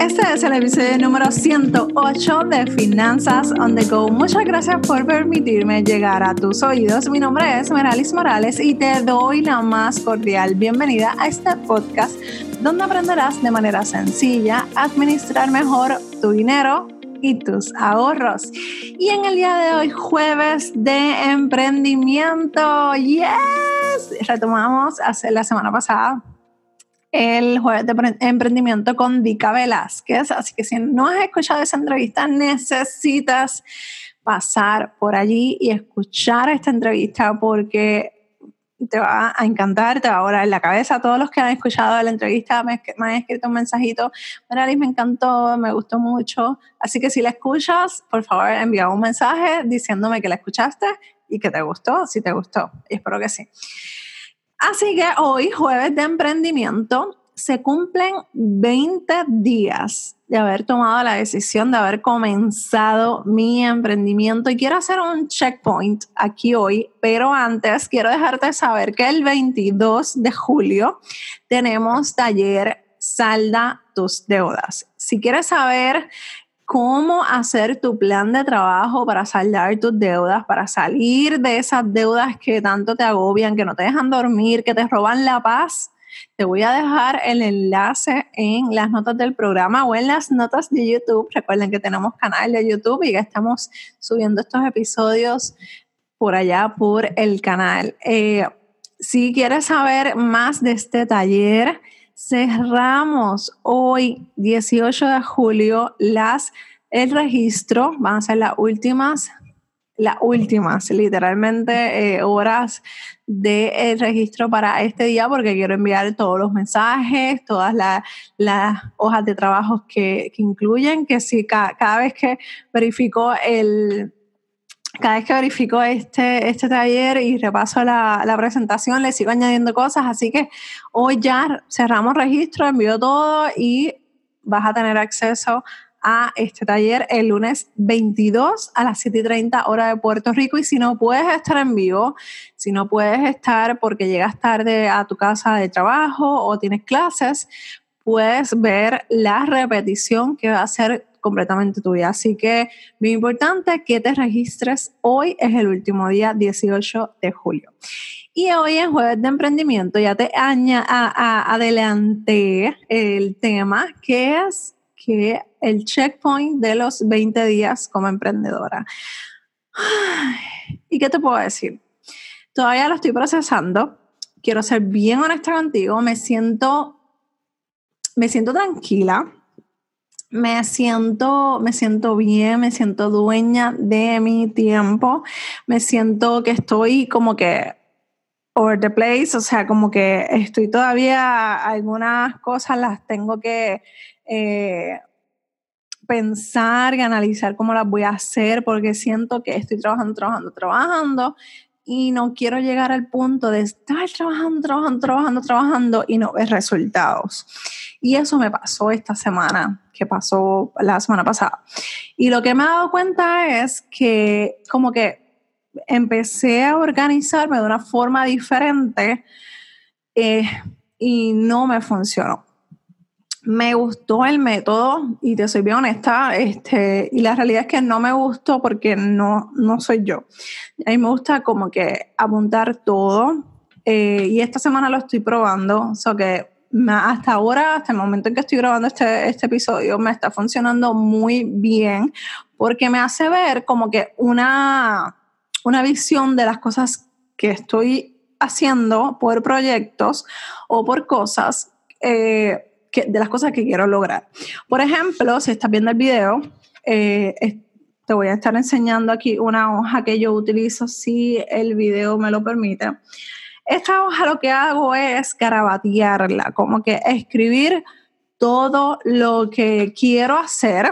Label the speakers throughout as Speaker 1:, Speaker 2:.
Speaker 1: Este es el episodio número 108 de Finanzas on the Go. Muchas gracias por permitirme llegar a tus oídos. Mi nombre es Meralis Morales y te doy la más cordial bienvenida a este podcast donde aprenderás de manera sencilla administrar mejor tu dinero y tus ahorros. Y en el día de hoy, jueves de emprendimiento, yes, retomamos hace la semana pasada el jueves de emprendimiento con Dica Velázquez. Así que si no has escuchado esa entrevista, necesitas pasar por allí y escuchar esta entrevista porque te va a encantar, te va a volar en la cabeza. Todos los que han escuchado la entrevista me, han escrito un mensajito. Maralis, me encantó, me gustó mucho. Así que si la escuchas, por favor, envía un mensaje diciéndome que la escuchaste y que te gustó, si te gustó. Y espero que sí. Así que hoy, jueves de emprendimiento, se cumplen 20 días de haber tomado la decisión de haber comenzado mi emprendimiento y quiero hacer un checkpoint aquí hoy, pero antes quiero dejarte saber que el 22 de julio tenemos taller Salda tus deudas. Si quieres saber cómo hacer tu plan de trabajo para saldar tus deudas, para salir de esas deudas que tanto te agobian, que no te dejan dormir, que te roban la paz. Te voy a dejar el enlace en las notas del programa o en las notas de YouTube. Recuerden que tenemos canal de YouTube y que estamos subiendo estos episodios por allá por el canal. Eh, si quieres saber más de este taller, cerramos hoy, 18 de julio, las, el registro. Van a ser las últimas, las últimas, literalmente, eh, horas de registro para este día porque quiero enviar todos los mensajes, todas las hojas de trabajo que, incluyen, que si cada vez que verifico el, cada vez que verifico este, este taller y repaso la, la, presentación, le sigo añadiendo cosas, así que hoy ya cerramos registro, envío todo y vas a tener acceso a este taller el lunes 22 a las 7:30 hora de Puerto Rico. Y si no puedes estar en vivo, si no puedes estar porque llegas tarde a tu casa de trabajo o tienes clases, puedes ver la repetición que va a ser completamente tuya. Así que muy importante que te registres. Hoy es el último día, 18 de julio. Y hoy en Jueves de Emprendimiento ya te aña, adelanté el tema que es que el checkpoint de los 20 días como emprendedora. ¿Y qué te puedo decir? Todavía lo estoy procesando. Quiero ser bien honesta contigo. Me siento, me siento tranquila me siento, me siento bien, me siento dueña de mi tiempo, me siento que estoy como que over the place, o sea, como que estoy todavía, algunas cosas las tengo que eh, pensar y analizar cómo las voy a hacer, porque siento que estoy trabajando, trabajando, trabajando, y no quiero llegar al punto de estar trabajando, trabajando, trabajando, trabajando y no ver resultados. Y eso me pasó esta semana, que pasó la semana pasada. Y lo que me he dado cuenta es que como que empecé a organizarme de una forma diferente eh, y no me funcionó. Me gustó el método y te soy bien honesta, este, y la realidad es que no me gustó porque no, no soy yo. A mí me gusta como que apuntar todo eh, y esta semana lo estoy probando, o sea que hasta ahora, hasta el momento en que estoy grabando este, este episodio, me está funcionando muy bien porque me hace ver como que una, una visión de las cosas que estoy haciendo por proyectos o por cosas, eh, que, de las cosas que quiero lograr. Por ejemplo, si estás viendo el video, eh, te voy a estar enseñando aquí una hoja que yo utilizo si el video me lo permite. Esta hoja lo que hago es garabatearla, como que escribir todo lo que quiero hacer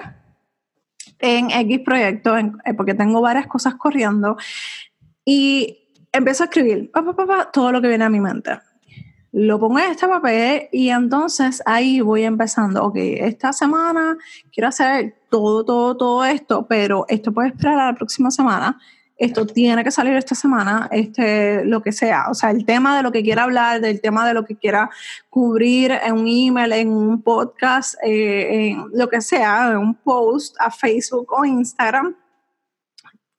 Speaker 1: en X proyecto, eh, porque tengo varias cosas corriendo, y empiezo a escribir todo lo que viene a mi mente. Lo pongo en este papel y entonces ahí voy empezando, ok, esta semana quiero hacer todo, todo, todo esto, pero esto puede esperar a la próxima semana esto tiene que salir esta semana, este, lo que sea, o sea, el tema de lo que quiera hablar, del tema de lo que quiera cubrir en un email, en un podcast, eh, en lo que sea, en un post a Facebook o Instagram,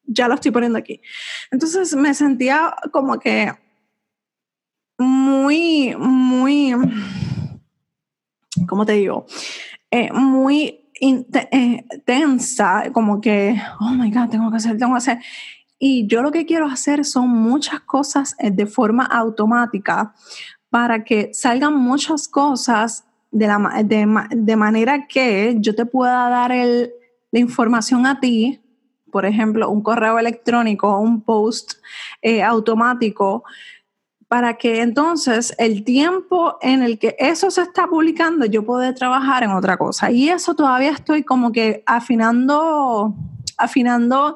Speaker 1: ya lo estoy poniendo aquí. Entonces me sentía como que muy, muy, ¿cómo te digo? Eh, muy eh, tensa, como que, oh my God, tengo que hacer, tengo que hacer. Y yo lo que quiero hacer son muchas cosas eh, de forma automática para que salgan muchas cosas de, la, de, manera que yo te pueda dar el, la información a ti, por ejemplo, un correo electrónico, un post eh, automático, para que entonces el tiempo en el que eso se está publicando yo pueda trabajar en otra cosa. Y eso todavía estoy como que afinando, afinando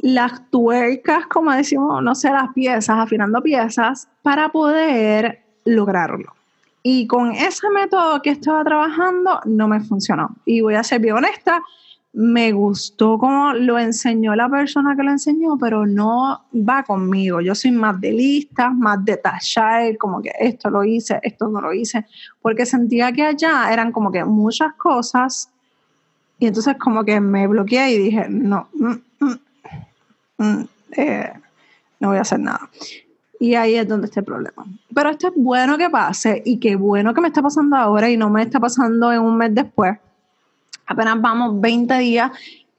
Speaker 1: las tuercas, como decimos, no sé, las piezas, afinando piezas para poder lograrlo. Y con ese método que estaba trabajando no me funcionó. Y voy a ser bien honesta, me gustó como lo enseñó la persona que lo enseñó, pero no va conmigo. Yo soy más de listas, más de tachar, como que esto lo hice, esto no lo hice, porque sentía que allá eran como que muchas cosas y entonces como que me bloqueé y dije, no, mm, mm, Mm, eh, no voy a hacer nada. Y ahí es donde está el problema. Pero esto es bueno que pase y qué bueno que me está pasando ahora y no me está pasando en un mes después. Apenas vamos 20 días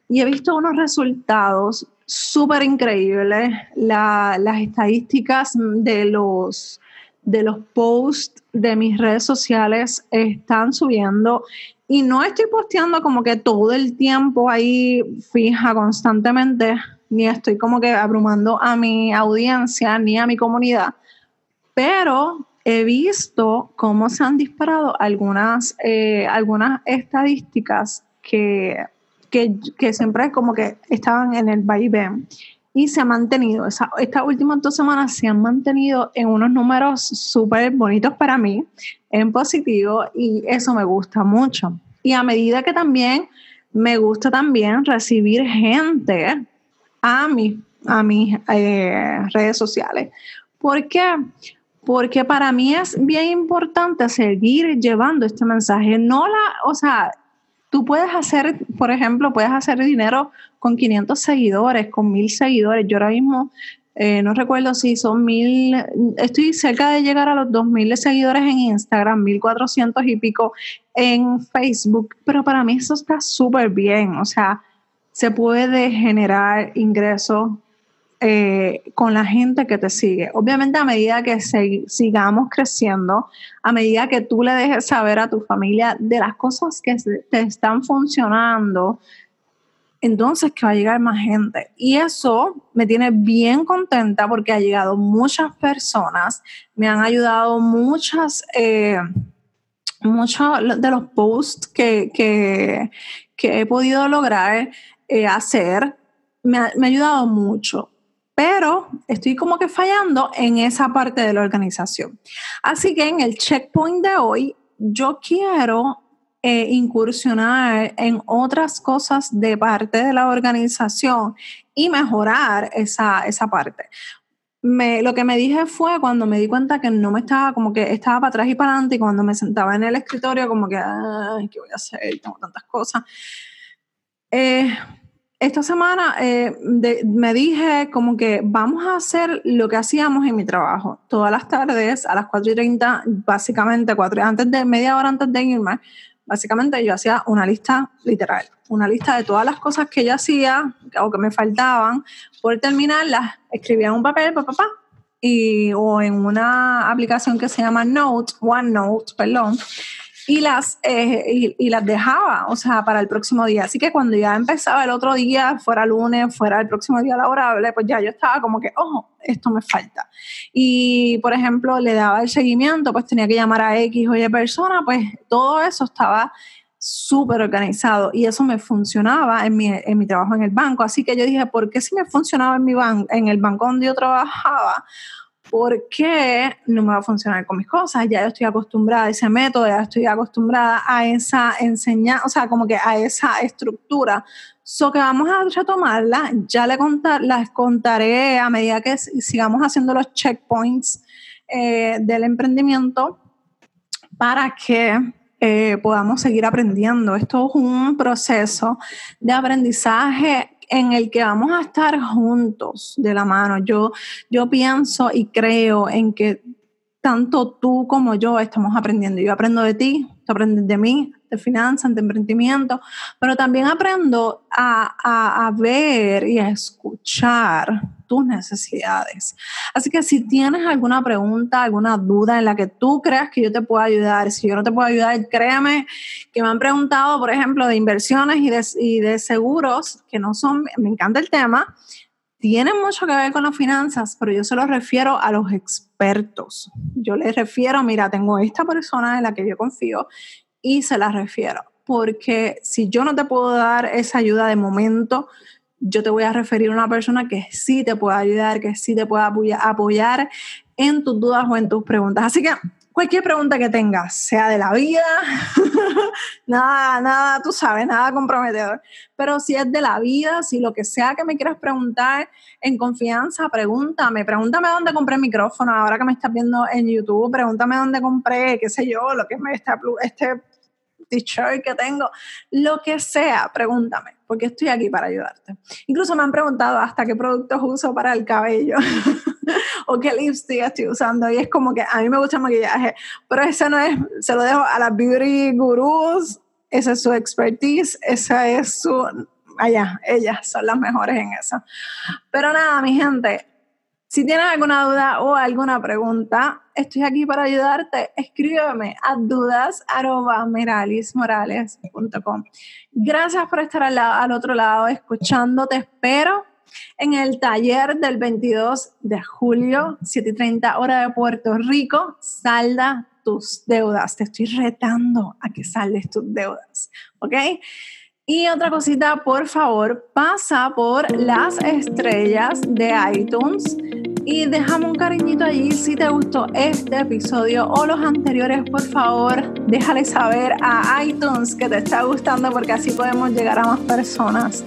Speaker 1: y he visto unos resultados súper increíbles. las estadísticas de los, de los posts de mis redes sociales están subiendo y no estoy posteando como que todo el tiempo ahí fija constantemente ni estoy como que abrumando a mi audiencia ni a mi comunidad, pero he visto cómo se han disparado algunas, eh, algunas estadísticas que, que, siempre como que estaban en el vaivén y se han mantenido, estas últimas dos semanas se han mantenido en unos números súper bonitos para mí, en positivo, y eso me gusta mucho. Y a medida que también me gusta también recibir gente a, mi, a mis eh, redes sociales. ¿Por qué? Porque para mí es bien importante seguir llevando este mensaje. No la, o sea, tú puedes hacer, por ejemplo, puedes hacer dinero con 500 seguidores, con 1000 seguidores. Yo ahora mismo eh, no recuerdo si son mil, estoy cerca de llegar a los 2000 seguidores en Instagram, 1400 y pico en Facebook, pero para mí eso está súper bien. O sea, se puede generar ingresos eh, con la gente que te sigue. Obviamente a medida que sigamos creciendo, a medida que tú le dejes saber a tu familia de las cosas que te están funcionando, entonces que va a llegar más gente. Y eso me tiene bien contenta porque ha llegado muchas personas, me han ayudado muchas, eh, muchos de los posts que, que he podido lograr eh, hacer me ha, ayudado mucho, pero estoy como que fallando en esa parte de la organización. Así que en el checkpoint de hoy, yo quiero eh, incursionar en otras cosas de parte de la organización y mejorar esa, esa parte. Lo que me dije fue cuando me di cuenta que no me estaba como que estaba para atrás y para adelante y cuando me sentaba en el escritorio como que, ay, ¿qué voy a hacer? Tengo tantas cosas. Eh, esta semana eh, me dije como que vamos a hacer lo que hacíamos en mi trabajo. Todas las tardes a las 4 y 30, básicamente, cuatro, antes de, media hora antes de irme, básicamente yo hacía una lista literal, una lista de todas las cosas que yo hacía o que me faltaban. Por terminarlas, escribía en un papel, papá, papá, y, o en una aplicación que se llama Note, OneNote, perdón y las, eh, y, las dejaba, o sea, para el próximo día. Así que cuando ya empezaba el otro día, fuera lunes, fuera el próximo día laborable, pues ya yo estaba como que, ojo, esto me falta. Y, por ejemplo, le daba el seguimiento, pues tenía que llamar a X o Y persona, pues todo eso estaba súper organizado y eso me funcionaba en mi, en mi trabajo en el banco. Así que yo dije, ¿por qué si me funcionaba en, mi ban en el banco donde yo trabajaba? ¿Por qué no me va a funcionar con mis cosas? Ya estoy acostumbrada a ese método, ya estoy acostumbrada a esa enseñanza, o sea, como que a esa estructura. So que vamos a retomarla, ya le contar, las contaré a medida que sigamos haciendo los checkpoints eh, del emprendimiento para que eh, podamos seguir aprendiendo. Esto es un proceso de aprendizaje en el que vamos a estar juntos de la mano. Yo, yo pienso y creo en que tanto tú como yo estamos aprendiendo. Yo aprendo de ti, tú aprendes de mí, de finanzas, de emprendimiento, pero también aprendo a, a ver y a escuchar tus necesidades. Así que si tienes alguna pregunta, alguna duda en la que tú creas que yo te puedo ayudar, si yo no te puedo ayudar, créeme que me han preguntado, por ejemplo, de inversiones y de, y de seguros, que no son, me encanta el tema, tienen mucho que ver con las finanzas, pero yo se los refiero a los expertos. Yo les refiero, mira, tengo esta persona en la que yo confío y se la refiero. Porque si yo no te puedo dar esa ayuda de momento, yo te voy a referir a una persona que sí te pueda ayudar, que sí te pueda apoyar en tus dudas o en tus preguntas. Así que cualquier pregunta que tengas, sea de la vida, nada, nada, tú sabes, nada comprometedor, pero si es de la vida, si lo que sea que me quieras preguntar en confianza, pregúntame, pregúntame dónde compré el micrófono, ahora que me estás viendo en YouTube, pregúntame dónde compré, qué sé yo, lo que es este, este t-shirt que tengo, lo que sea, pregúntame, porque estoy aquí para ayudarte. Incluso me han preguntado hasta qué productos uso para el cabello o qué lipstick estoy usando y es como que a mí me gusta el maquillaje, pero ese no es, se lo dejo a las beauty gurus, esa es su expertise, esa es su, allá, ellas son las mejores en eso. Pero nada, mi gente, si tienes alguna duda o alguna pregunta, estoy aquí para ayudarte. Escríbeme a dudas.meralismorales.com. Gracias por estar al, otro lado escuchando. Te espero en el taller del 22 de julio, 7:30 hora de Puerto Rico. Salda tus deudas. Te estoy retando a que saldes tus deudas. ¿Ok? Y otra cosita, por favor, pasa por las estrellas de iTunes y déjame un cariñito allí si te gustó este episodio o los anteriores, por favor, déjale saber a iTunes que te está gustando porque así podemos llegar a más personas,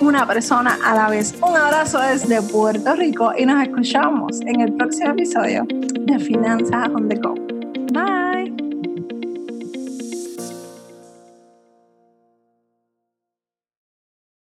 Speaker 1: una persona a la vez. Un abrazo desde Puerto Rico y nos escuchamos en el próximo episodio de Finanzas on the Go. Bye.